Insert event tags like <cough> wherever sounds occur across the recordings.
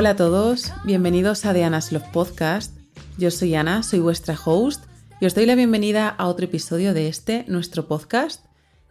Hola a todos, bienvenidos a Diana's Love Podcast. Yo soy Ana, soy vuestra host y os doy la bienvenida a otro episodio de este, nuestro podcast.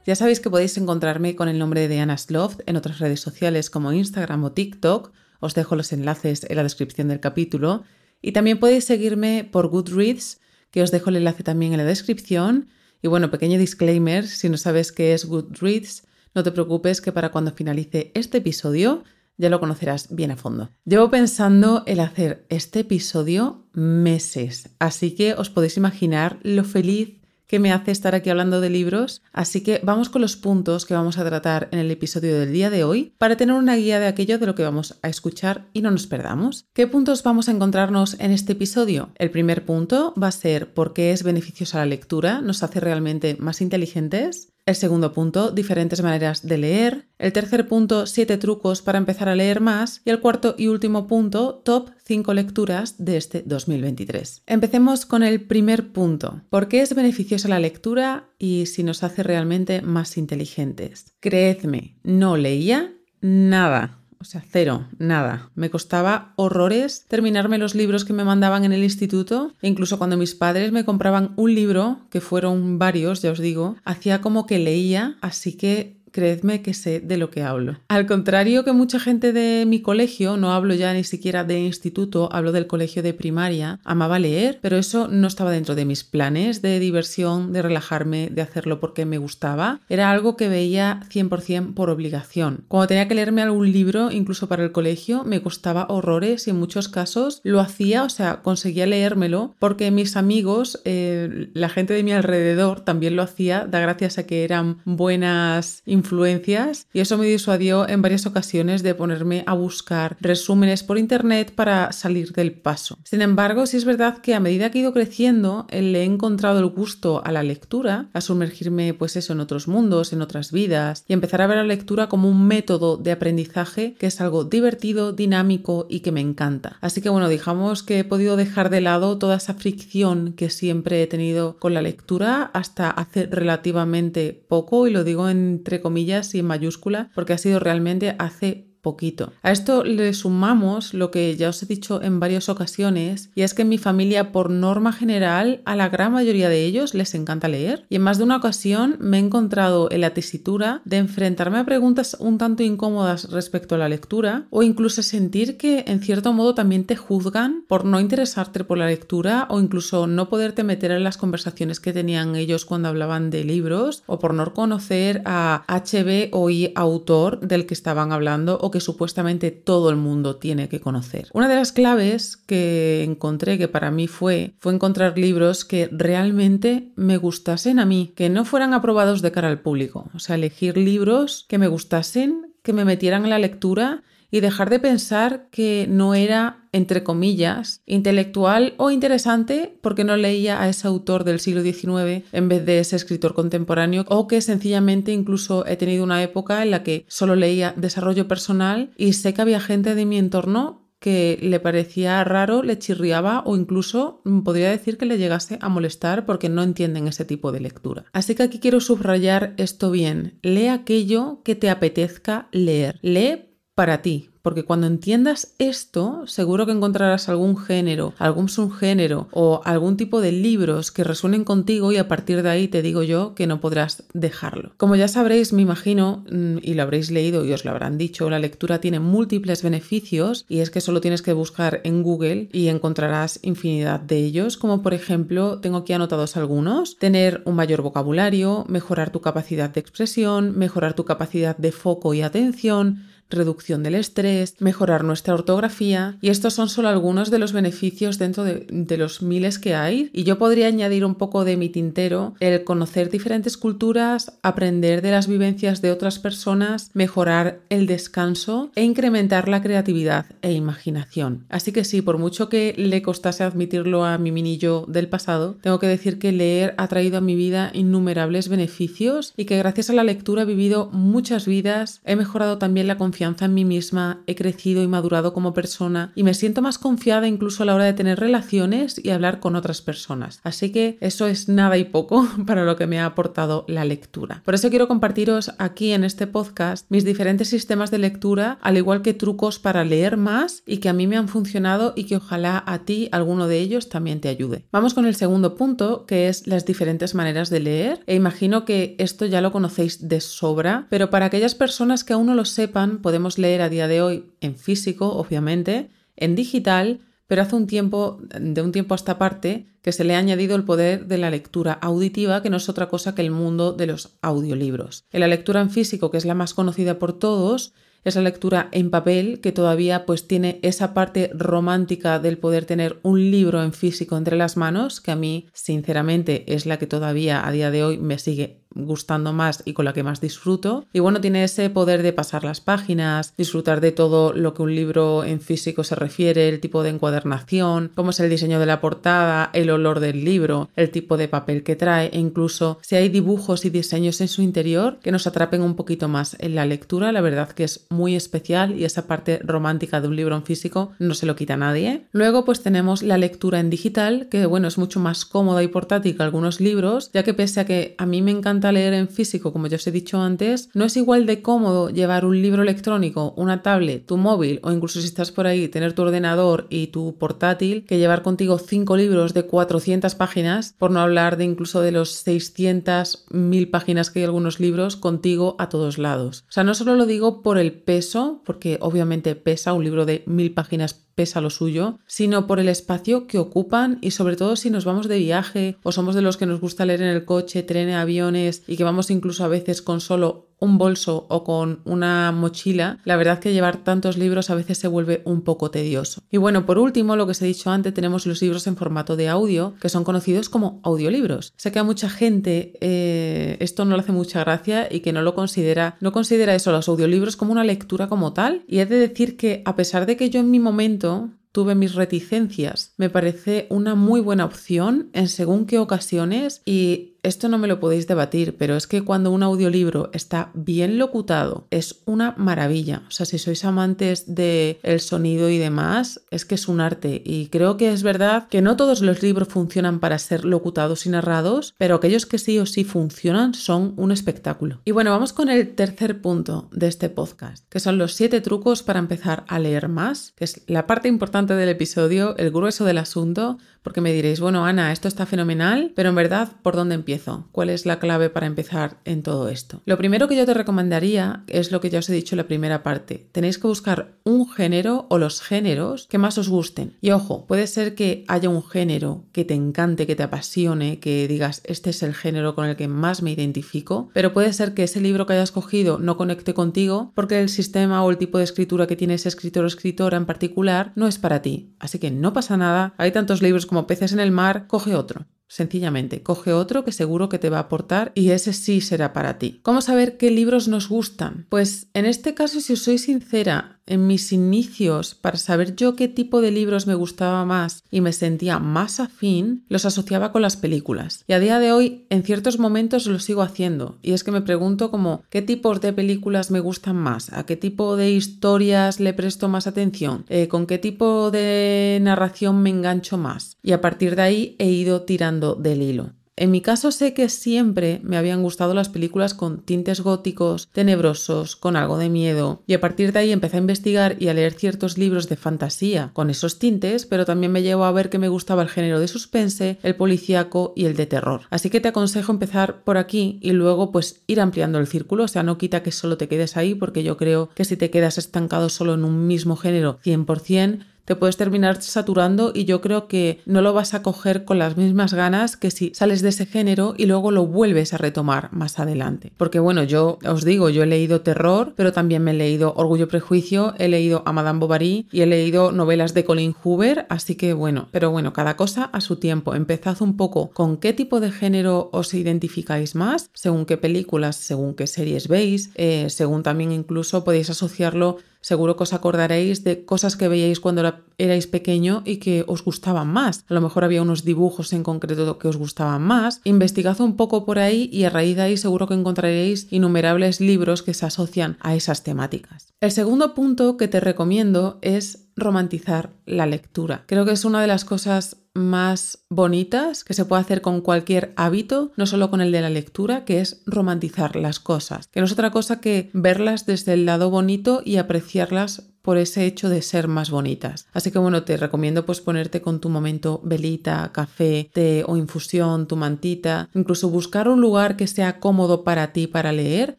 Ya sabéis que podéis encontrarme con el nombre de Diana's Love en otras redes sociales como Instagram o TikTok. Os dejo los enlaces en la descripción del capítulo. Y también podéis seguirme por Goodreads, que os dejo el enlace también en la descripción. Y bueno, pequeño disclaimer, si no sabes qué es Goodreads, no te preocupes que para cuando finalice este episodio ya lo conocerás bien a fondo. Llevo pensando el hacer este episodio meses, así que os podéis imaginar lo feliz que me hace estar aquí hablando de libros, así que vamos con los puntos que vamos a tratar en el episodio del día de hoy para tener una guía de aquello de lo que vamos a escuchar y no nos perdamos. ¿Qué puntos vamos a encontrarnos en este episodio? El primer punto va a ser por qué es beneficiosa la lectura, nos hace realmente más inteligentes. El segundo punto, diferentes maneras de leer. El tercer punto, siete trucos para empezar a leer más. Y el cuarto y último punto, top 5 lecturas de este 2023. Empecemos con el primer punto. ¿Por qué es beneficiosa la lectura y si nos hace realmente más inteligentes? Creedme, no leía nada o sea, cero, nada. Me costaba horrores terminarme los libros que me mandaban en el instituto. Incluso cuando mis padres me compraban un libro, que fueron varios, ya os digo, hacía como que leía, así que creedme que sé de lo que hablo. Al contrario que mucha gente de mi colegio, no hablo ya ni siquiera de instituto, hablo del colegio de primaria, amaba leer, pero eso no estaba dentro de mis planes de diversión, de relajarme, de hacerlo porque me gustaba. Era algo que veía 100% por obligación. Cuando tenía que leerme algún libro, incluso para el colegio, me costaba horrores y en muchos casos lo hacía, o sea, conseguía leérmelo porque mis amigos, eh, la gente de mi alrededor también lo hacía, da gracias a que eran buenas influencias y eso me disuadió en varias ocasiones de ponerme a buscar resúmenes por internet para salir del paso. Sin embargo, sí es verdad que a medida que he ido creciendo, le he encontrado el gusto a la lectura, a sumergirme pues eso en otros mundos, en otras vidas y empezar a ver la lectura como un método de aprendizaje que es algo divertido, dinámico y que me encanta. Así que bueno, digamos que he podido dejar de lado toda esa fricción que siempre he tenido con la lectura hasta hace relativamente poco y lo digo entre comillas comillas mayúscula porque ha sido realmente hace poquito. A esto le sumamos lo que ya os he dicho en varias ocasiones, y es que en mi familia, por norma general, a la gran mayoría de ellos les encanta leer, y en más de una ocasión me he encontrado en la tesitura de enfrentarme a preguntas un tanto incómodas respecto a la lectura, o incluso sentir que en cierto modo también te juzgan por no interesarte por la lectura, o incluso no poderte meter en las conversaciones que tenían ellos cuando hablaban de libros, o por no conocer a HB o I autor del que estaban hablando, que supuestamente todo el mundo tiene que conocer. Una de las claves que encontré que para mí fue fue encontrar libros que realmente me gustasen a mí, que no fueran aprobados de cara al público, o sea, elegir libros que me gustasen, que me metieran en la lectura y dejar de pensar que no era, entre comillas, intelectual o interesante porque no leía a ese autor del siglo XIX en vez de ese escritor contemporáneo o que sencillamente incluso he tenido una época en la que solo leía desarrollo personal y sé que había gente de mi entorno que le parecía raro, le chirriaba o incluso podría decir que le llegase a molestar porque no entienden ese tipo de lectura. Así que aquí quiero subrayar esto bien. Lee aquello que te apetezca leer. Lee para ti, porque cuando entiendas esto, seguro que encontrarás algún género, algún subgénero o algún tipo de libros que resuenen contigo y a partir de ahí te digo yo que no podrás dejarlo. Como ya sabréis, me imagino, mm, y lo habréis leído y os lo habrán dicho, la lectura tiene múltiples beneficios y es que solo tienes que buscar en Google y encontrarás infinidad de ellos, como por ejemplo, tengo aquí anotados algunos, tener un mayor vocabulario, mejorar tu capacidad de expresión, mejorar tu capacidad de foco y atención, reducción del estrés, mejorar nuestra ortografía y estos son solo algunos de los beneficios dentro de, los miles que hay y yo podría añadir un poco de mi tintero el conocer diferentes culturas, aprender de las vivencias de otras personas, mejorar el descanso e incrementar la creatividad e imaginación. Así que sí, por mucho que le costase admitirlo a mi minillo del pasado, tengo que decir que leer ha traído a mi vida innumerables beneficios y que gracias a la lectura he vivido muchas vidas, he mejorado también la confianza confianza en mí misma, he crecido y madurado como persona y me siento más confiada incluso a la hora de tener relaciones y hablar con otras personas. Así que eso es nada y poco <laughs> para lo que me ha aportado la lectura. Por eso quiero compartiros aquí en este podcast mis diferentes sistemas de lectura, al igual que trucos para leer más y que a mí me han funcionado y que ojalá a ti alguno de ellos también te ayude. Vamos con el segundo punto, que es las diferentes maneras de leer. E imagino que esto ya lo conocéis de sobra, pero para aquellas personas que aún no lo sepan, podemos leer a día de hoy en físico, obviamente, en digital, pero hace un tiempo, de un tiempo a esta parte, que se le ha añadido el poder de la lectura auditiva, que no es otra cosa que el mundo de los audiolibros. La lectura en físico, que es la más conocida por todos, es la lectura en papel que todavía pues tiene esa parte romántica del poder tener un libro en físico entre las manos, que a mí sinceramente es la que todavía a día de hoy me sigue gustando más y con la que más disfruto. Y bueno, tiene ese poder de pasar las páginas, disfrutar de todo lo que un libro en físico se refiere, el tipo de encuadernación, cómo es el diseño de la portada, el olor del libro, el tipo de papel que trae e incluso si hay dibujos y diseños en su interior que nos atrapen un poquito más en la lectura, la verdad que es muy especial y esa parte romántica de un libro en físico no se lo quita nadie. Luego pues tenemos la lectura en digital, que bueno, es mucho más cómoda y portátil que algunos libros, ya que pese a que a mí me encanta leer en físico, como ya os he dicho antes, no es igual de cómodo llevar un libro electrónico, una tablet, tu móvil o incluso si estás por ahí tener tu ordenador y tu portátil que llevar contigo cinco libros de 400 páginas, por no hablar de incluso de los 600, 1000 páginas que hay algunos libros contigo a todos lados. O sea, no solo lo digo por el peso, porque obviamente pesa un libro de mil páginas pesa lo suyo, sino por el espacio que ocupan y sobre todo si nos vamos de viaje o somos de los que nos gusta leer en el coche, trenes, aviones y que vamos incluso a veces con solo un bolso o con una mochila, la verdad que llevar tantos libros a veces se vuelve un poco tedioso. Y bueno, por último, lo que os he dicho antes, tenemos los libros en formato de audio, que son conocidos como audiolibros. Sé que a mucha gente eh, esto no le hace mucha gracia y que no lo considera, no considera eso, los audiolibros como una lectura como tal. Y he de decir que a pesar de que yo en mi momento tuve mis reticencias. Me parece una muy buena opción en según qué ocasiones y esto no me lo podéis debatir, pero es que cuando un audiolibro está bien locutado es una maravilla. O sea, si sois amantes del el sonido y demás, es que es un arte. Y creo que es verdad que no todos los libros funcionan para ser locutados y narrados, pero aquellos que sí o sí funcionan son un espectáculo. Y bueno, vamos con el tercer punto de este podcast, que son los siete trucos para empezar a leer más, que es la parte importante del episodio, el grueso del asunto, porque me diréis, bueno, Ana, esto está fenomenal, pero en verdad, ¿por dónde empiezo? ¿Cuál es la clave para empezar en todo esto? Lo primero que yo te recomendaría es lo que ya os he dicho en la primera parte. Tenéis que buscar un género o los géneros que más os gusten. Y ojo, puede ser que haya un género que te encante, que te apasione, que digas, este es el género con el que más me identifico, pero puede ser que ese libro que hayas cogido no conecte contigo porque el sistema o el tipo de escritura que tiene ese escritor o escritora en particular no es para ti. Así que no pasa nada, hay tantos libros como peces en el mar, coge otro. Sencillamente, coge otro que seguro que te va a aportar y ese sí será para ti. ¿Cómo saber qué libros nos gustan? Pues en este caso, si os soy sincera, en mis inicios, para saber yo qué tipo de libros me gustaba más y me sentía más afín, los asociaba con las películas. Y a día de hoy, en ciertos momentos lo sigo haciendo. Y es que me pregunto como, ¿qué tipos de películas me gustan más? ¿A qué tipo de historias le presto más atención? Eh, ¿Con qué tipo de narración me engancho más? Y a partir de ahí he ido tirando del hilo. En mi caso sé que siempre me habían gustado las películas con tintes góticos, tenebrosos, con algo de miedo, y a partir de ahí empecé a investigar y a leer ciertos libros de fantasía con esos tintes, pero también me llevó a ver que me gustaba el género de suspense, el policíaco y el de terror. Así que te aconsejo empezar por aquí y luego pues ir ampliando el círculo, o sea, no quita que solo te quedes ahí porque yo creo que si te quedas estancado solo en un mismo género 100%, te puedes terminar saturando y yo creo que no lo vas a coger con las mismas ganas que si sales de ese género y luego lo vuelves a retomar más adelante. Porque bueno, yo os digo, yo he leído terror, pero también me he leído Orgullo Prejuicio, he leído a Madame Bovary y he leído novelas de Colin Hoover, así que bueno, pero bueno, cada cosa a su tiempo. Empezad un poco con qué tipo de género os identificáis más, según qué películas, según qué series veis, eh, según también incluso podéis asociarlo seguro que os acordaréis de cosas que veíais cuando erais pequeño y que os gustaban más. A lo mejor había unos dibujos en concreto que os gustaban más. Investigad un poco por ahí y a raíz de ahí seguro que encontraréis innumerables libros que se asocian a esas temáticas. El segundo punto que te recomiendo es romantizar la lectura. Creo que es una de las cosas más bonitas que se puede hacer con cualquier hábito, no solo con el de la lectura, que es romantizar las cosas, que no es otra cosa que verlas desde el lado bonito y apreciarlas por ese hecho de ser más bonitas. Así que bueno, te recomiendo pues ponerte con tu momento velita, café, té o infusión, tu mantita, incluso buscar un lugar que sea cómodo para ti para leer,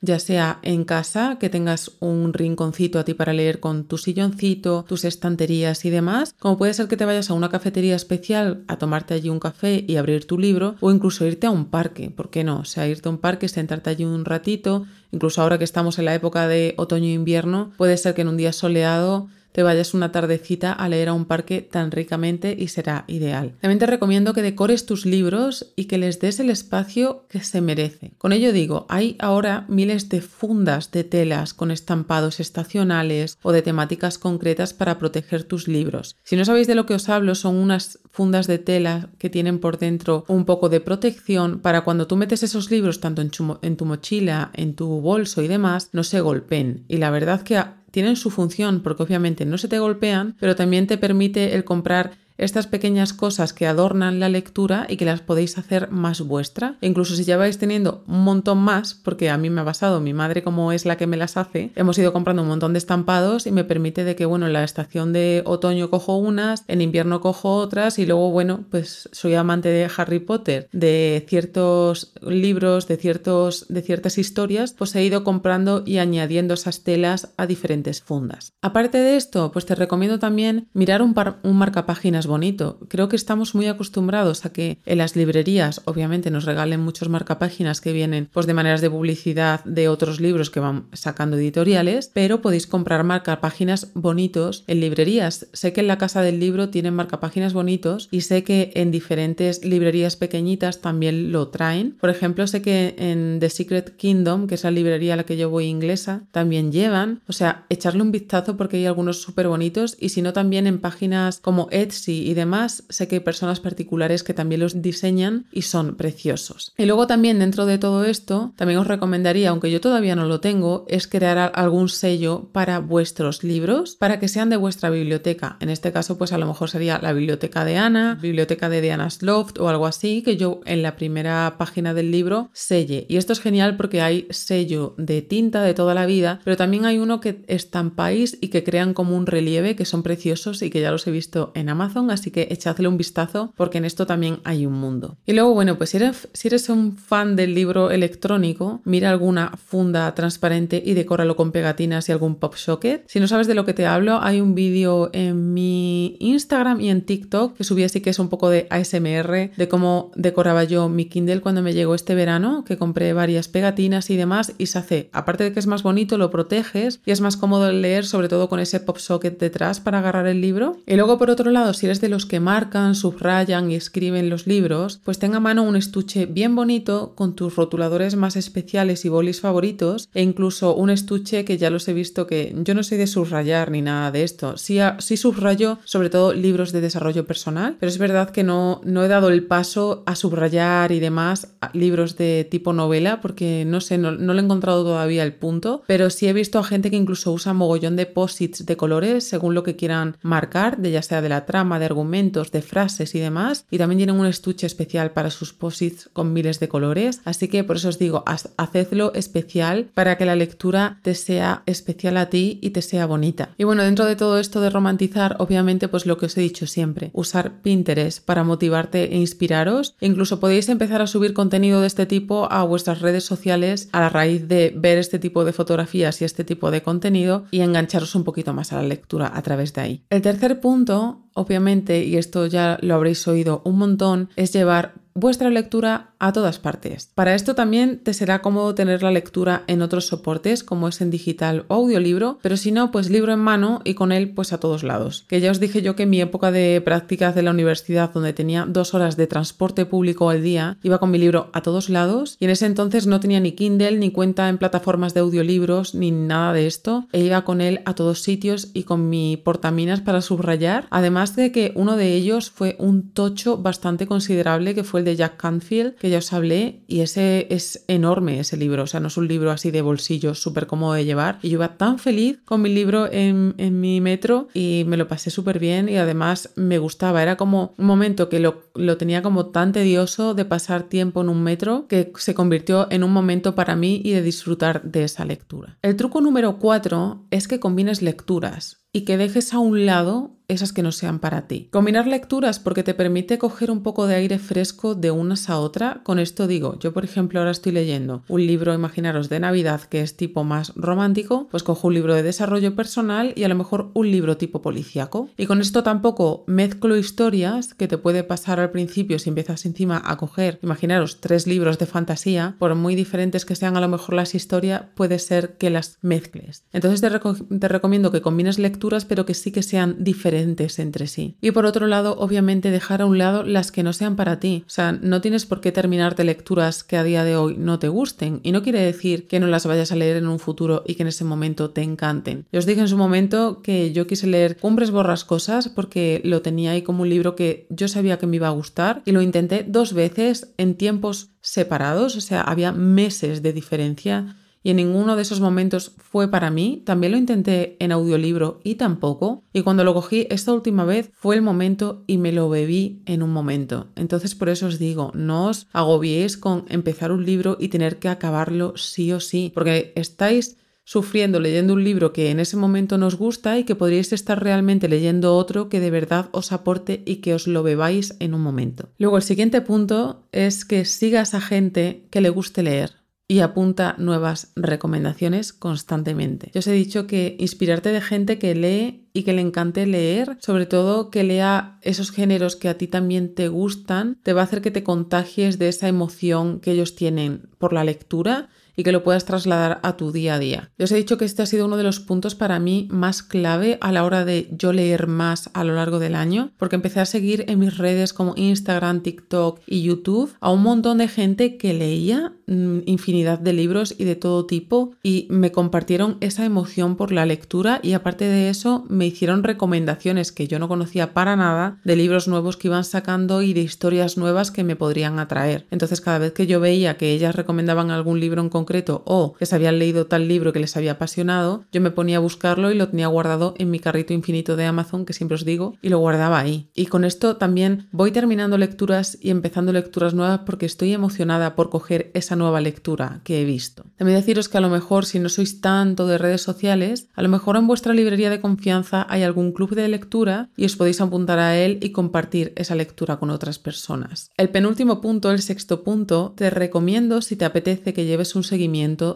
ya sea en casa, que tengas un rinconcito a ti para leer con tu silloncito, tus estanterías y demás, como puede ser que te vayas a una cafetería especial a tomarte allí un café y abrir tu libro o incluso irte a un parque, ¿por qué no? O sea, irte a un parque, sentarte allí un ratito, incluso ahora que estamos en la época de otoño e invierno, puede ser que en un día soleado te vayas una tardecita a leer a un parque tan ricamente y será ideal. También te recomiendo que decores tus libros y que les des el espacio que se merece. Con ello digo, hay ahora miles de fundas de telas con estampados estacionales o de temáticas concretas para proteger tus libros. Si no sabéis de lo que os hablo, son unas fundas de tela que tienen por dentro un poco de protección para cuando tú metes esos libros tanto en, en tu mochila, en tu bolso y demás, no se golpeen. Y la verdad que tienen su función porque obviamente no se te golpean, pero también te permite el comprar estas pequeñas cosas que adornan la lectura y que las podéis hacer más vuestra. Incluso si ya vais teniendo un montón más, porque a mí me ha pasado, mi madre como es la que me las hace, hemos ido comprando un montón de estampados y me permite de que, bueno, en la estación de otoño cojo unas, en invierno cojo otras y luego, bueno, pues soy amante de Harry Potter, de ciertos libros, de, ciertos, de ciertas historias, pues he ido comprando y añadiendo esas telas a diferentes fundas. Aparte de esto, pues te recomiendo también mirar un, par, un marcapáginas bonito. Creo que estamos muy acostumbrados a que en las librerías, obviamente, nos regalen muchos marcapáginas que vienen pues, de maneras de publicidad de otros libros que van sacando editoriales, pero podéis comprar marcapáginas bonitos en librerías. Sé que en la Casa del Libro tienen marcapáginas bonitos y sé que en diferentes librerías pequeñitas también lo traen. Por ejemplo, sé que en The Secret Kingdom, que es la librería a la que yo voy inglesa, también llevan. O sea, echarle un vistazo porque hay algunos súper bonitos y si no también en páginas como Etsy y demás, sé que hay personas particulares que también los diseñan y son preciosos. Y luego también dentro de todo esto, también os recomendaría, aunque yo todavía no lo tengo, es crear algún sello para vuestros libros, para que sean de vuestra biblioteca. En este caso, pues a lo mejor sería la biblioteca de Ana, biblioteca de Diana's Loft o algo así, que yo en la primera página del libro selle. Y esto es genial porque hay sello de tinta de toda la vida, pero también hay uno que estampáis y que crean como un relieve, que son preciosos y que ya los he visto en Amazon así que echadle un vistazo porque en esto también hay un mundo. Y luego, bueno, pues si eres, un fan del libro electrónico, mira alguna funda transparente y decóralo con pegatinas y algún pop socket. Si no sabes de lo que te hablo, hay un vídeo en mi Instagram y en TikTok que subí así que es un poco de ASMR de cómo decoraba yo mi Kindle cuando me llegó este verano, que compré varias pegatinas y demás y se hace, aparte de que es más bonito, lo proteges y es más cómodo leer, sobre todo con ese pop socket detrás para agarrar el libro. Y luego por otro lado, si eres de los que marcan, subrayan y escriben los libros, pues tenga a mano un estuche bien bonito con tus rotuladores más especiales y bolis favoritos e incluso un estuche que ya los he visto que yo no soy de subrayar ni nada de esto. Sí, sí subrayo sobre todo libros de desarrollo personal, pero es verdad que no, no he dado el paso a subrayar y demás libros de tipo novela porque no sé, no, no lo he encontrado todavía el punto, pero sí he visto a gente que incluso usa mogollón de posits de colores según lo que quieran marcar, de ya sea de la trama, de argumentos, de frases y demás. Y también tienen un estuche especial para sus posits con miles de colores. Así que por eso os digo, hacedlo especial para que la lectura te sea especial a ti y te sea bonita. Y bueno, dentro de todo esto de romantizar, obviamente, pues lo que os he dicho siempre, usar Pinterest para motivarte e inspiraros. Incluso podéis empezar a subir contenido de este tipo a vuestras redes sociales a la raíz de ver este tipo de fotografías y este tipo de contenido y engancharos un poquito más a la lectura a través de ahí. El tercer punto obviamente, y esto ya lo habréis oído un montón, es llevar vuestra lectura a todas partes. Para esto también te será cómodo tener la lectura en otros soportes como es en digital o audiolibro, pero si no, pues libro en mano y con él pues a todos lados. Que ya os dije yo que en mi época de prácticas de la universidad donde tenía dos horas de transporte público al día, iba con mi libro a todos lados y en ese entonces no tenía ni Kindle ni cuenta en plataformas de audiolibros ni nada de esto e iba con él a todos sitios y con mi portaminas para subrayar, además de que uno de ellos fue un tocho bastante considerable que fue el de Jack Canfield, que ya os hablé, y ese es enorme ese libro, o sea, no es un libro así de bolsillo súper cómodo de llevar. Y yo iba tan feliz con mi libro en, mi metro y me lo pasé súper bien y además me gustaba, era como un momento que lo, lo tenía como tan tedioso de pasar tiempo en un metro que se convirtió en un momento para mí y de disfrutar de esa lectura. El truco número 4 es que combines lecturas y que dejes a un lado esas que no sean para ti. Combinar lecturas porque te permite coger un poco de aire fresco de unas a otra. Con esto digo, yo por ejemplo ahora estoy leyendo un libro, imaginaros, de Navidad que es tipo más romántico, pues cojo un libro de desarrollo personal y a lo mejor un libro tipo policíaco. Y con esto tampoco mezclo historias que te puede pasar al principio si empiezas encima a coger, imaginaros, tres libros de fantasía, por muy diferentes que sean a lo mejor las historias, puede ser que las mezcles. Entonces te, te recomiendo que combines pero que sí que sean diferentes entre sí. Y por otro lado, obviamente dejar a un lado las que no sean para ti. O sea, no tienes por qué terminarte lecturas que a día de hoy no te gusten. Y no quiere decir que no las vayas a leer en un futuro y que en ese momento te encanten. Yo os dije en su momento que yo quise leer Cumbres Borrascosas porque lo tenía ahí como un libro que yo sabía que me iba a gustar y lo intenté dos veces en tiempos separados, o sea, había meses de diferencia y en ninguno de esos momentos fue para mí. También lo intenté en audiolibro y tampoco. Y cuando lo cogí esta última vez fue el momento y me lo bebí en un momento. Entonces por eso os digo, no os agobiéis con empezar un libro y tener que acabarlo sí o sí, porque estáis sufriendo leyendo un libro que en ese momento nos gusta y que podríais estar realmente leyendo otro que de verdad os aporte y que os lo bebáis en un momento. Luego el siguiente punto es que sigas a gente que le guste leer y apunta nuevas recomendaciones constantemente. Yo os he dicho que inspirarte de gente que lee y que le encante leer, sobre todo que lea esos géneros que a ti también te gustan, te va a hacer que te contagies de esa emoción que ellos tienen por la lectura y que lo puedas trasladar a tu día a día. Yo os he dicho que este ha sido uno de los puntos para mí más clave a la hora de yo leer más a lo largo del año, porque empecé a seguir en mis redes como Instagram, TikTok y YouTube a un montón de gente que leía mm, infinidad de libros y de todo tipo y me compartieron esa emoción por la lectura y aparte de eso me hicieron recomendaciones que yo no conocía para nada de libros nuevos que iban sacando y de historias nuevas que me podrían atraer. Entonces cada vez que yo veía que ellas recomendaban algún libro en concreto o que se habían leído tal libro que les había apasionado, yo me ponía a buscarlo y lo tenía guardado en mi carrito infinito de Amazon, que siempre os digo, y lo guardaba ahí. Y con esto también voy terminando lecturas y empezando lecturas nuevas porque estoy emocionada por coger esa nueva lectura que he visto. También deciros que a lo mejor si no sois tanto de redes sociales, a lo mejor en vuestra librería de confianza hay algún club de lectura y os podéis apuntar a él y compartir esa lectura con otras personas. El penúltimo punto, el sexto punto, te recomiendo si te apetece que lleves un seguimiento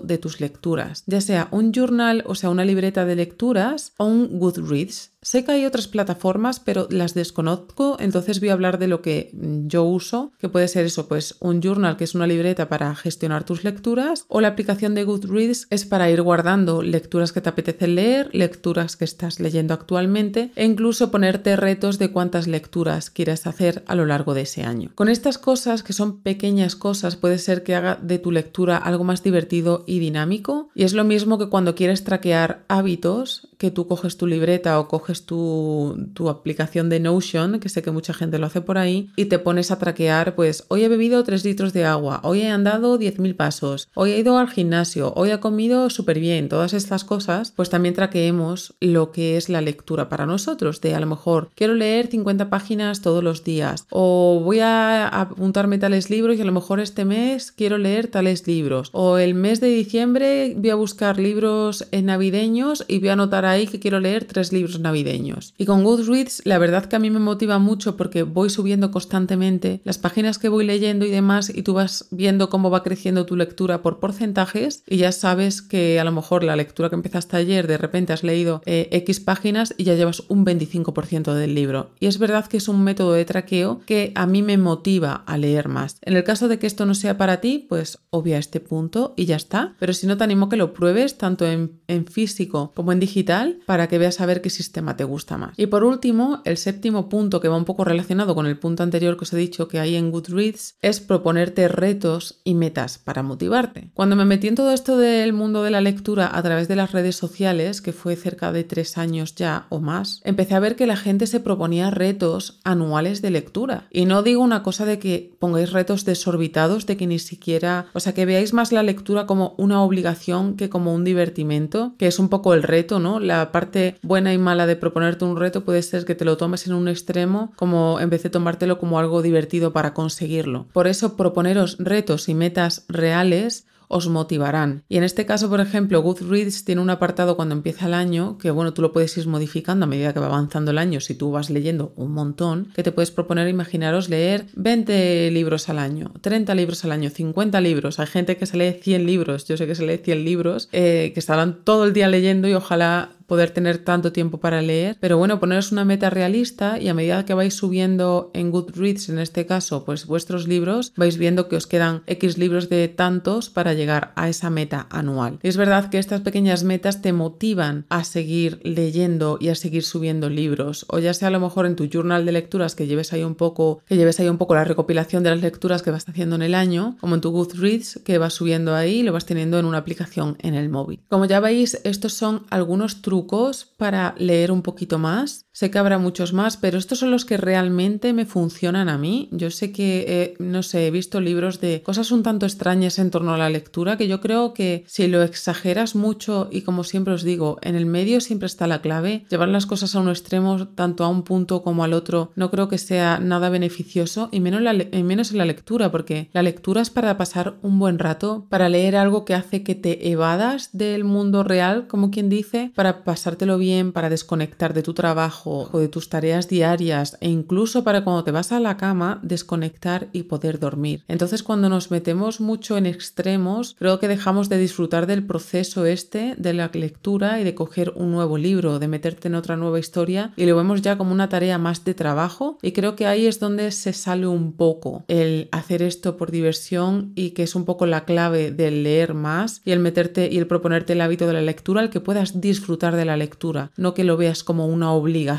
de tus lecturas, ya sea un journal o sea una libreta de lecturas o un Goodreads. Sé que hay otras plataformas, pero las desconozco, entonces voy a hablar de lo que yo uso, que puede ser eso, pues un journal, que es una libreta para gestionar tus lecturas, o la aplicación de Goodreads es para ir guardando lecturas que te apetece leer, lecturas que estás leyendo actualmente, e incluso ponerte retos de cuántas lecturas quieres hacer a lo largo de ese año. Con estas cosas, que son pequeñas cosas, puede ser que haga de tu lectura algo más divertido y dinámico, y es lo mismo que cuando quieres traquear hábitos, que tú coges tu libreta o coges tu, aplicación de Notion, que sé que mucha gente lo hace por ahí, y te pones a traquear, pues hoy he bebido 3 litros de agua, hoy he andado 10.000 pasos, hoy he ido al gimnasio, hoy he comido súper bien, todas estas cosas, pues también traqueemos lo que es la lectura para nosotros, de a lo mejor quiero leer 50 páginas todos los días, o voy a apuntarme tales libros y a lo mejor este mes quiero leer tales libros, o el mes de diciembre voy a buscar libros navideños y voy a anotar ahí que quiero leer tres libros navideños. Y con Goodreads la verdad que a mí me motiva mucho porque voy subiendo constantemente las páginas que voy leyendo y demás y tú vas viendo cómo va creciendo tu lectura por porcentajes y ya sabes que a lo mejor la lectura que empezaste ayer de repente has leído eh, X páginas y ya llevas un 25% del libro. Y es verdad que es un método de traqueo que a mí me motiva a leer más. En el caso de que esto no sea para ti, pues obvia este punto y ya está. Pero si no te animo que lo pruebes tanto en físico como en digital para que veas a ver qué sistema te gusta más. Y por último, el séptimo punto que va un poco relacionado con el punto anterior que os he dicho que hay en Goodreads es proponerte retos y metas para motivarte. Cuando me metí en todo esto del mundo de la lectura a través de las redes sociales, que fue cerca de tres años ya o más, empecé a ver que la gente se proponía retos anuales de lectura. Y no digo una cosa de que pongáis retos desorbitados, de que ni siquiera, o sea, que veáis más la lectura como una obligación que como un divertimento, que es un poco el reto, ¿no? La parte buena y mala de proponerte un reto puede ser que te lo tomes en un extremo, como en vez de tomártelo como algo divertido para conseguirlo. Por eso proponeros retos y metas reales os motivarán. Y en este caso, por ejemplo, Goodreads tiene un apartado cuando empieza el año, que bueno, tú lo puedes ir modificando a medida que va avanzando el año, si tú vas leyendo un montón, que te puedes proponer, imaginaros, leer 20 libros al año, 30 libros al año, 50 libros. Hay gente que se lee 100 libros, yo sé que se lee 100 libros, eh, que estarán todo el día leyendo y ojalá poder tener tanto tiempo para leer, pero bueno, poneros una meta realista y a medida que vais subiendo en Goodreads, en este caso, pues vuestros libros, vais viendo que os quedan X libros de tantos para llegar a esa meta anual. es verdad que estas pequeñas metas te motivan a seguir leyendo y a seguir subiendo libros, o ya sea a lo mejor en tu journal de lecturas que lleves ahí un poco, que lleves ahí un poco la recopilación de las lecturas que vas haciendo en el año, como en tu Goodreads que vas subiendo ahí y lo vas teniendo en una aplicación en el móvil. Como ya veis, estos son algunos trucos para leer un poquito más. Sé que habrá muchos más, pero estos son los que realmente me funcionan a mí. Yo sé que, no sé, he visto libros de cosas un tanto extrañas en torno a la lectura que yo creo que si lo exageras mucho y como siempre os digo, en el medio siempre está la clave, llevar las cosas a un extremo, tanto a un punto como al otro, no creo que sea nada beneficioso y menos, menos en la lectura, porque la lectura es para pasar un buen rato, para leer algo que hace que te evadas del mundo real, como quien dice, para pasártelo bien, para desconectar de tu trabajo o de tus tareas diarias e incluso para cuando te vas a la cama desconectar y poder dormir. Entonces cuando nos metemos mucho en extremos, creo que dejamos de disfrutar del proceso este de la lectura y de coger un nuevo libro, de meterte en otra nueva historia y lo vemos ya como una tarea más de trabajo y creo que ahí es donde se sale un poco el hacer esto por diversión y que es un poco la clave del leer más y el meterte y el proponerte el hábito de la lectura, el que puedas disfrutar de la lectura, no que lo veas como una obligación.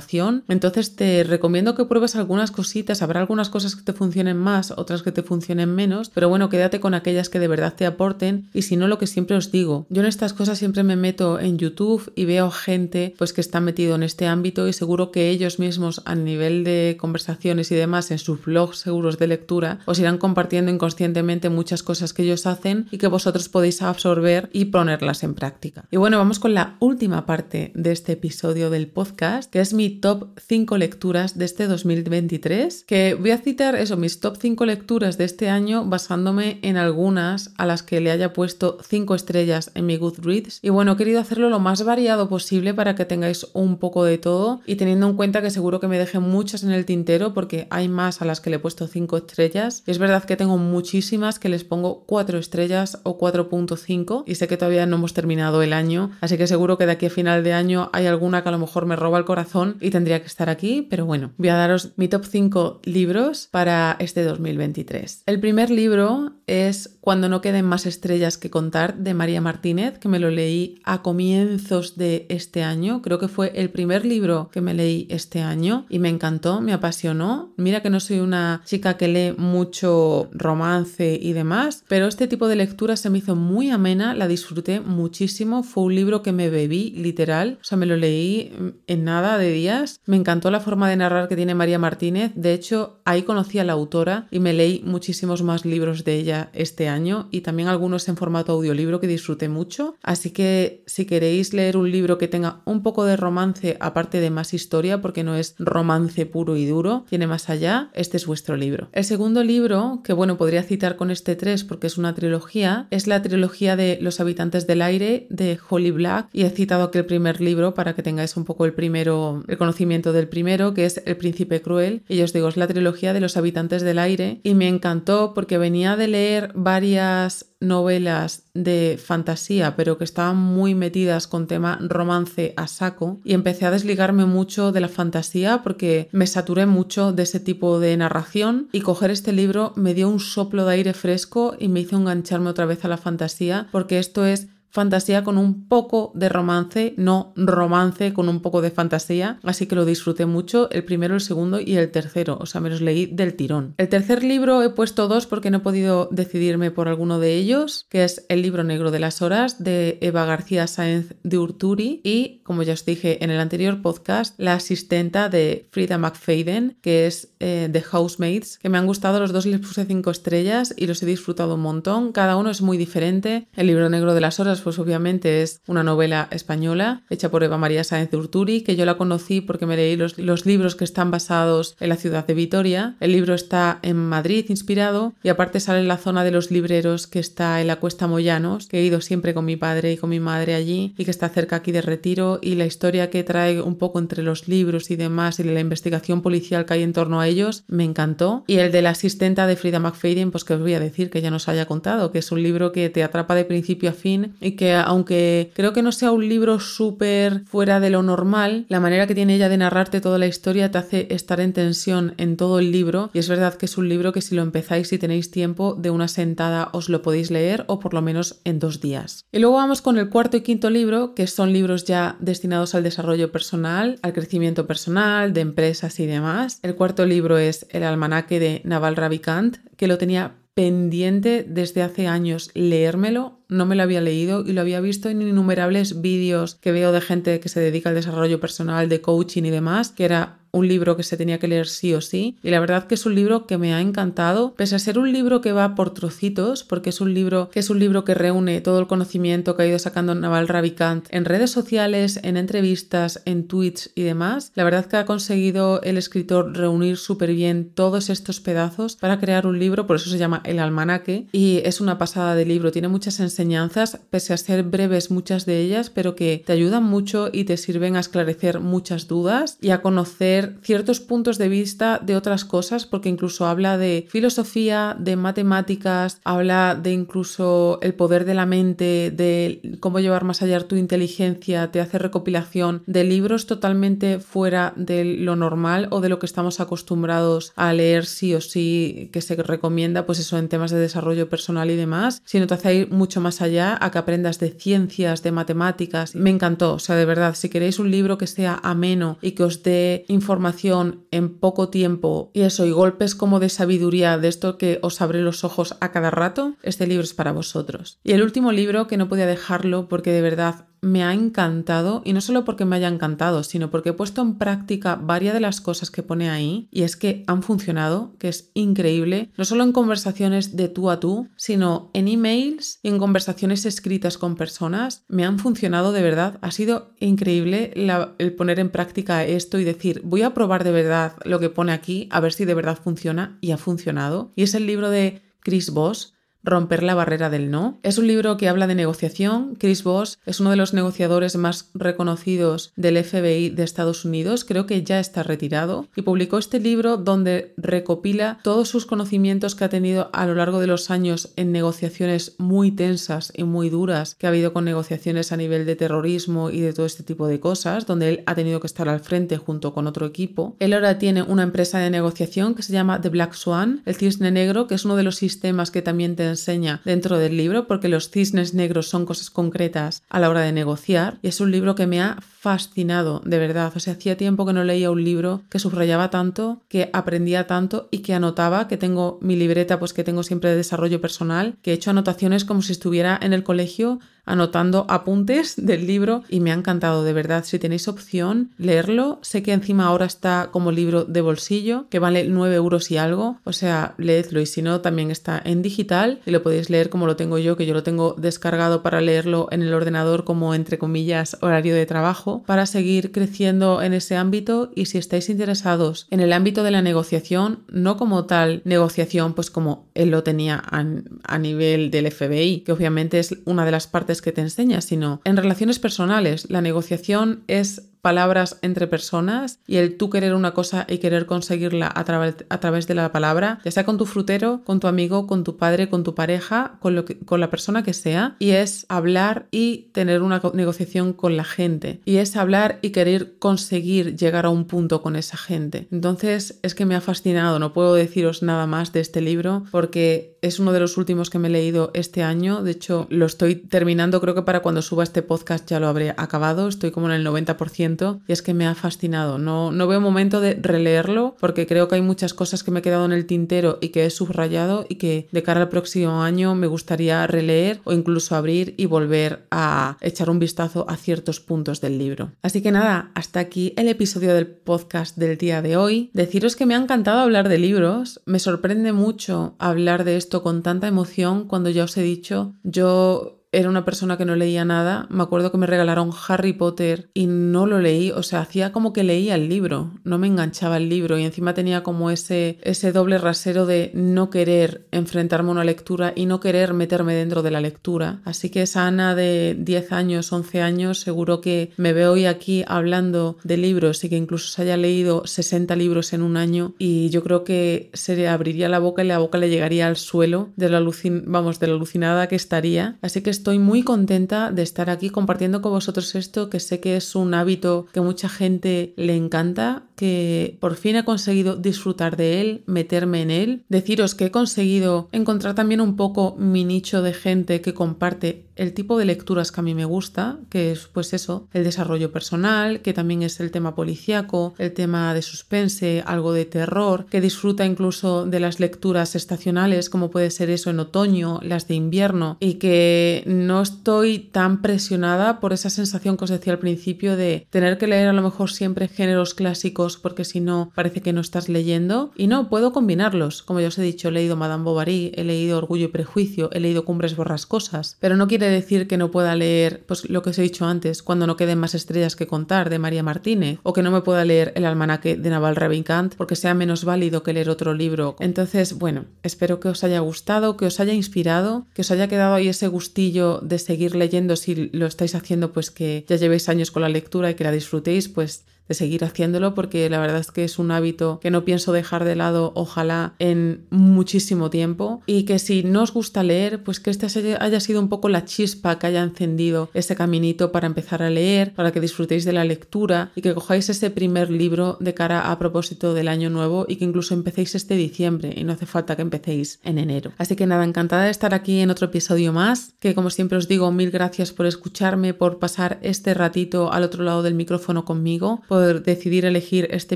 Entonces te recomiendo que pruebes algunas cositas, habrá algunas cosas que te funcionen más, otras que te funcionen menos, pero bueno, quédate con aquellas que de verdad te aporten. Y si no lo que siempre os digo, yo en estas cosas siempre me meto en YouTube y veo gente pues que está metido en este ámbito y seguro que ellos mismos a nivel de conversaciones y demás en sus blogs seguros de lectura os irán compartiendo inconscientemente muchas cosas que ellos hacen y que vosotros podéis absorber y ponerlas en práctica. Y bueno, vamos con la última parte de este episodio del podcast, que es mi top 5 lecturas de este 2023, que voy a citar eso, mis top 5 lecturas de este año basándome en algunas a las que le haya puesto 5 estrellas en mi Goodreads. Y bueno, he querido hacerlo lo más variado posible para que tengáis un poco de todo y teniendo en cuenta que seguro que me dejen muchas en el tintero porque hay más a las que le he puesto 5 estrellas. es verdad que tengo muchísimas que les pongo 4 estrellas o 4.5 y sé que todavía no hemos terminado el año, así que seguro que de aquí a final de año hay alguna que a lo mejor me roba el corazón y tendría que estar aquí, pero bueno, voy a daros mi top 5 libros para este 2023. El primer libro es Cuando no queden más estrellas que contar de María Martínez, que me lo leí a comienzos de este año. Creo que fue el primer libro que me leí este año y me encantó, me apasionó. Mira que no soy una chica que lee mucho romance y demás, pero este tipo de lectura se me hizo muy amena, la disfruté muchísimo. Fue un libro que me bebí literal, o sea, me lo leí en nada de días. Me encantó la forma de narrar que tiene María Martínez. De hecho, ahí conocí a la autora y me leí muchísimos más libros de ella este año y también algunos en formato audiolibro que disfruté mucho. Así que si queréis leer un libro que tenga un poco de romance aparte de más historia, porque no es romance puro y duro, tiene más allá, este es vuestro libro. El segundo libro, que bueno, podría citar con este tres porque es una trilogía, es la trilogía de Los habitantes del aire de Holly Black y he citado aquí el primer libro para que tengáis un poco el primero, el conocimiento del primero, que es El príncipe cruel. Y yo os digo, es la trilogía de Los habitantes del aire y me encantó porque venía de leer varias novelas de fantasía, pero que estaban muy metidas con tema romance a saco, y empecé a desligarme mucho de la fantasía porque me saturé mucho de ese tipo de narración y coger este libro me dio un soplo de aire fresco y me hizo engancharme otra vez a la fantasía porque esto es fantasía con un poco de romance, no romance con un poco de fantasía, así que lo disfruté mucho, el primero, el segundo y el tercero, o sea, me los leí del tirón. El tercer libro he puesto dos porque no he podido decidirme por alguno de ellos, que es El libro negro de las horas de Eva García Sáenz de Urturi y, como ya os dije en el anterior podcast, La asistenta de Frida McFadden, que es eh, The Housemates, que me han gustado los dos, les puse cinco estrellas y los he disfrutado un montón, cada uno es muy diferente. El libro negro de las horas pues obviamente es una novela española hecha por Eva María Sáenz de Urturi, que yo la conocí porque me leí los, libros que están basados en la ciudad de Vitoria. El libro está en Madrid inspirado y aparte sale en la zona de los libreros que está en la Cuesta Moyanos, que he ido siempre con mi padre y con mi madre allí y que está cerca aquí de Retiro y la historia que trae un poco entre los libros y demás y la investigación policial que hay en torno a ellos me encantó. Y el de la asistenta de Frida McFadden, pues que os voy a decir que ya nos haya contado, que es un libro que te atrapa de principio a fin y que aunque creo que no sea un libro súper fuera de lo normal, la manera que tiene ella de narrarte toda la historia te hace estar en tensión en todo el libro y es verdad que es un libro que si lo empezáis y tenéis tiempo de una sentada os lo podéis leer o por lo menos en dos días. Y luego vamos con el cuarto y quinto libro que son libros ya destinados al desarrollo personal, al crecimiento personal, de empresas y demás. El cuarto libro es El almanaque de Naval Ravikant que lo tenía pendiente desde hace años leérmelo, no me lo había leído y lo había visto en innumerables vídeos que veo de gente que se dedica al desarrollo personal, de coaching y demás, que era un libro que se tenía que leer sí o sí. Y la verdad que es un libro que me ha encantado, pese a ser un libro que va por trocitos, porque es un libro que es un libro que reúne todo el conocimiento que ha ido sacando Naval Ravikant en redes sociales, en entrevistas, en tweets y demás. La verdad que ha conseguido el escritor reunir súper bien todos estos pedazos para crear un libro, por eso se llama El Almanaque, y es una pasada de libro. Tiene muchas enseñanzas, pese a ser breves muchas de ellas, pero que te ayudan mucho y te sirven a esclarecer muchas dudas y a conocer ciertos puntos de vista de otras cosas, porque incluso habla de filosofía, de matemáticas, habla de incluso el poder de la mente, de cómo llevar más allá tu inteligencia, te hace recopilación de libros totalmente fuera de lo normal o de lo que estamos acostumbrados a leer sí o sí, que se recomienda, pues eso en temas de desarrollo personal y demás, sino te hace ir mucho más allá a que aprendas de ciencias, de matemáticas. Me encantó, o sea, de verdad, si queréis un libro que sea ameno y que os dé información, información en poco tiempo y eso, y golpes como de sabiduría de esto que os abre los ojos a cada rato, este libro es para vosotros. Y el último libro que no podía dejarlo porque de verdad me ha encantado y no solo porque me haya encantado, sino porque he puesto en práctica varias de las cosas que pone ahí y es que han funcionado, que es increíble, no solo en conversaciones de tú a tú, sino en emails y en conversaciones escritas con personas, me han funcionado de verdad. Ha sido increíble el poner en práctica esto y decir, voy a probar de verdad lo que pone aquí, a ver si de verdad funciona y ha funcionado. Y es el libro de Chris Voss, Romper la barrera del no. Es un libro que habla de negociación. Chris Voss es uno de los negociadores más reconocidos del FBI de Estados Unidos, creo que ya está retirado, y publicó este libro donde recopila todos sus conocimientos que ha tenido a lo largo de los años en negociaciones muy tensas y muy duras que ha habido con negociaciones a nivel de terrorismo y de todo este tipo de cosas, donde él ha tenido que estar al frente junto con otro equipo. Él ahora tiene una empresa de negociación que se llama The Black Swan, el cisne negro, que es uno de los sistemas que también te enseña dentro del libro, porque los cisnes negros son cosas concretas a la hora de negociar. Y es un libro que me ha fascinado, de verdad. O sea, hacía tiempo que no leía un libro que subrayaba tanto, que aprendía tanto y que anotaba, que tengo mi libreta, pues que tengo siempre de desarrollo personal, que he hecho anotaciones como si estuviera en el colegio anotando apuntes del libro y me ha encantado, de verdad. Si tenéis opción, leerlo. Sé que encima ahora está como libro de bolsillo, que vale 9 euros y algo. O sea, leedlo y si no, también está en digital y lo podéis leer como lo tengo yo, que yo lo tengo descargado para leerlo en el ordenador como entre comillas horario de trabajo, para seguir creciendo en ese ámbito y si estáis interesados en el ámbito de la negociación, no como tal negociación, pues como él lo tenía a, a nivel del FBI, que obviamente es una de las partes que te enseña, sino en relaciones personales. La negociación es palabras entre personas y el tú querer una cosa y querer conseguirla a, a través de la palabra, ya sea con tu frutero, con tu amigo, con tu padre, con tu pareja, con, lo con la persona que sea, y es hablar y tener una negociación con la gente, y es hablar y querer conseguir llegar a un punto con esa gente. Entonces es que me ha fascinado, no puedo deciros nada más de este libro porque es uno de los últimos que me he leído este año, de hecho lo estoy terminando, creo que para cuando suba este podcast ya lo habré acabado, estoy como en el 90% y es que me ha fascinado. No, no veo momento de releerlo porque creo que hay muchas cosas que me he quedado en el tintero y que he subrayado y que de cara al próximo año me gustaría releer o incluso abrir y volver a echar un vistazo a ciertos puntos del libro. Así que nada, hasta aquí el episodio del podcast del día de hoy. Deciros que me ha encantado hablar de libros. Me sorprende mucho hablar de esto con tanta emoción cuando ya os he dicho, yo era una persona que no leía nada. Me acuerdo que me regalaron Harry Potter y no lo leí, o sea, hacía como que leía el libro, no me enganchaba el libro y encima tenía como ese, ese doble rasero de no querer enfrentarme a una lectura y no querer meterme dentro de la lectura. Así que esa Ana de 10 años, 11 años, seguro que me veo hoy aquí hablando de libros y que incluso se haya leído 60 libros en un año y yo creo que se le abriría la boca y la boca le llegaría al suelo de la, vamos, de la alucinada que estaría. Así que estoy muy contenta de estar aquí compartiendo con vosotros esto, que sé que es un hábito que mucha gente le encanta, que por fin he conseguido disfrutar de él, meterme en él. Deciros que he conseguido encontrar también un poco mi nicho de gente que comparte el tipo de lecturas que a mí me gusta, que es pues eso, el desarrollo personal, que también es el tema policíaco, el tema de suspense, algo de terror, que disfruta incluso de las lecturas estacionales, como puede ser eso en otoño, las de invierno, y que no estoy tan presionada por esa sensación que os decía al principio de tener que leer a lo mejor siempre géneros clásicos porque si no parece que no estás leyendo. Y no, puedo combinarlos. Como ya os he dicho, he leído Madame Bovary, he leído Orgullo y Prejuicio, he leído Cumbres Borrascosas, pero no decir que no pueda leer, pues lo que os he dicho antes, cuando no queden más estrellas que contar de María Martínez, o que no me pueda leer el almanaque de Naval Ravikant porque sea menos válido que leer otro libro. Entonces, bueno, espero que os haya gustado, que os haya inspirado, que os haya quedado ahí ese gustillo de seguir leyendo si lo estáis haciendo, pues que ya llevéis años con la lectura y que la disfrutéis, pues seguir haciéndolo porque la verdad es que es un hábito que no pienso dejar de lado ojalá en muchísimo tiempo. Y que si no os gusta leer pues que este haya sido un poco la chispa que haya encendido ese caminito para empezar a leer para que disfrutéis de la lectura y que cojáis ese primer libro de cara a propósito del año nuevo y que incluso empecéis este diciembre y no hace falta que empecéis en enero. Así que nada encantada de estar aquí en otro episodio más que como siempre os digo mil gracias por escucharme por pasar este ratito al otro lado del micrófono conmigo poder decidir elegir este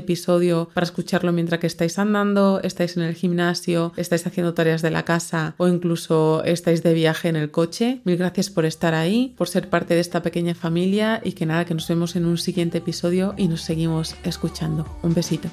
episodio para escucharlo mientras que estáis andando, estáis en el gimnasio, estáis haciendo tareas de la casa o incluso estáis de viaje en el coche. Mil gracias por estar ahí, por ser parte de esta pequeña familia y que nada, que nos vemos en un siguiente episodio y nos seguimos escuchando. Un besito.